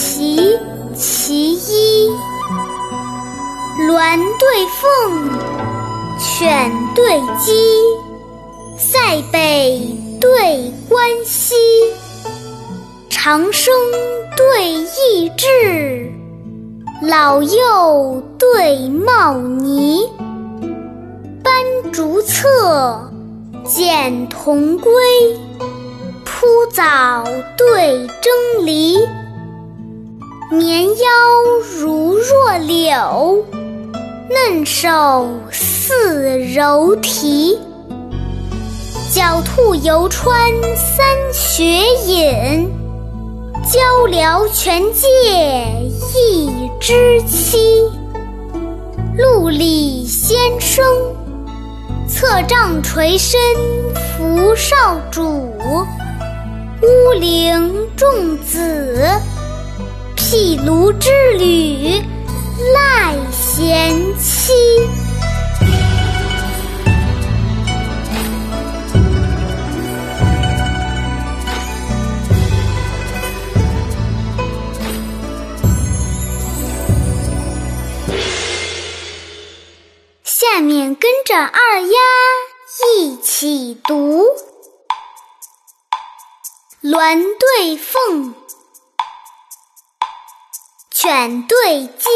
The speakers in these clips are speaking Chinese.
其其一。鸾对凤，犬对鸡，塞北对关西，长生对益智，老幼对茂尼。斑竹策，剪桐归，铺藻对蒸梨。绵腰如弱柳。嫩手似柔荑，狡兔犹穿三雪隐，鹪鹩全借一枝栖。陆里先生，策杖垂身扶少主；乌灵仲子，毗卢之旅。赖贤妻。下面跟着二丫一起读：鸾对凤，犬对鸡。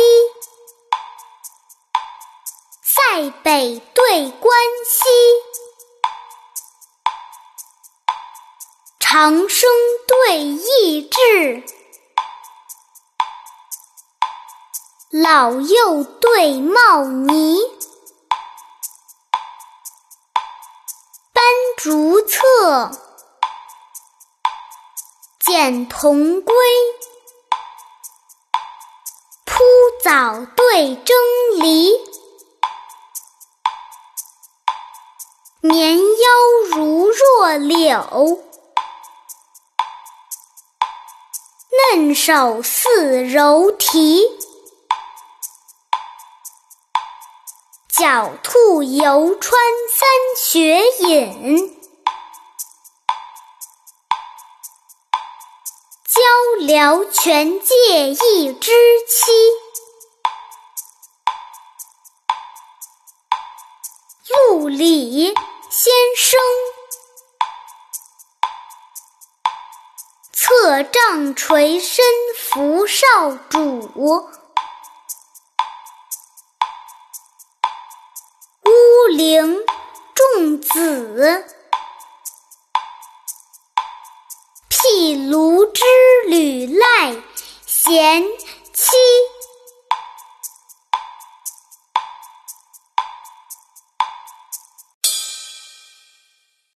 塞北对关西，长生对益智，老幼对茂尼。斑竹策，剪桐归，早对蒸梨。绵腰如弱柳，嫩手似柔荑。狡兔犹穿三雪隐，鹪鹩全借一枝栖。李。先生，策杖垂身扶少主；乌陵仲子，辟卢之旅赖贤妻。